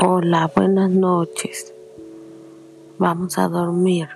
Hola, buenas noches. Vamos a dormir.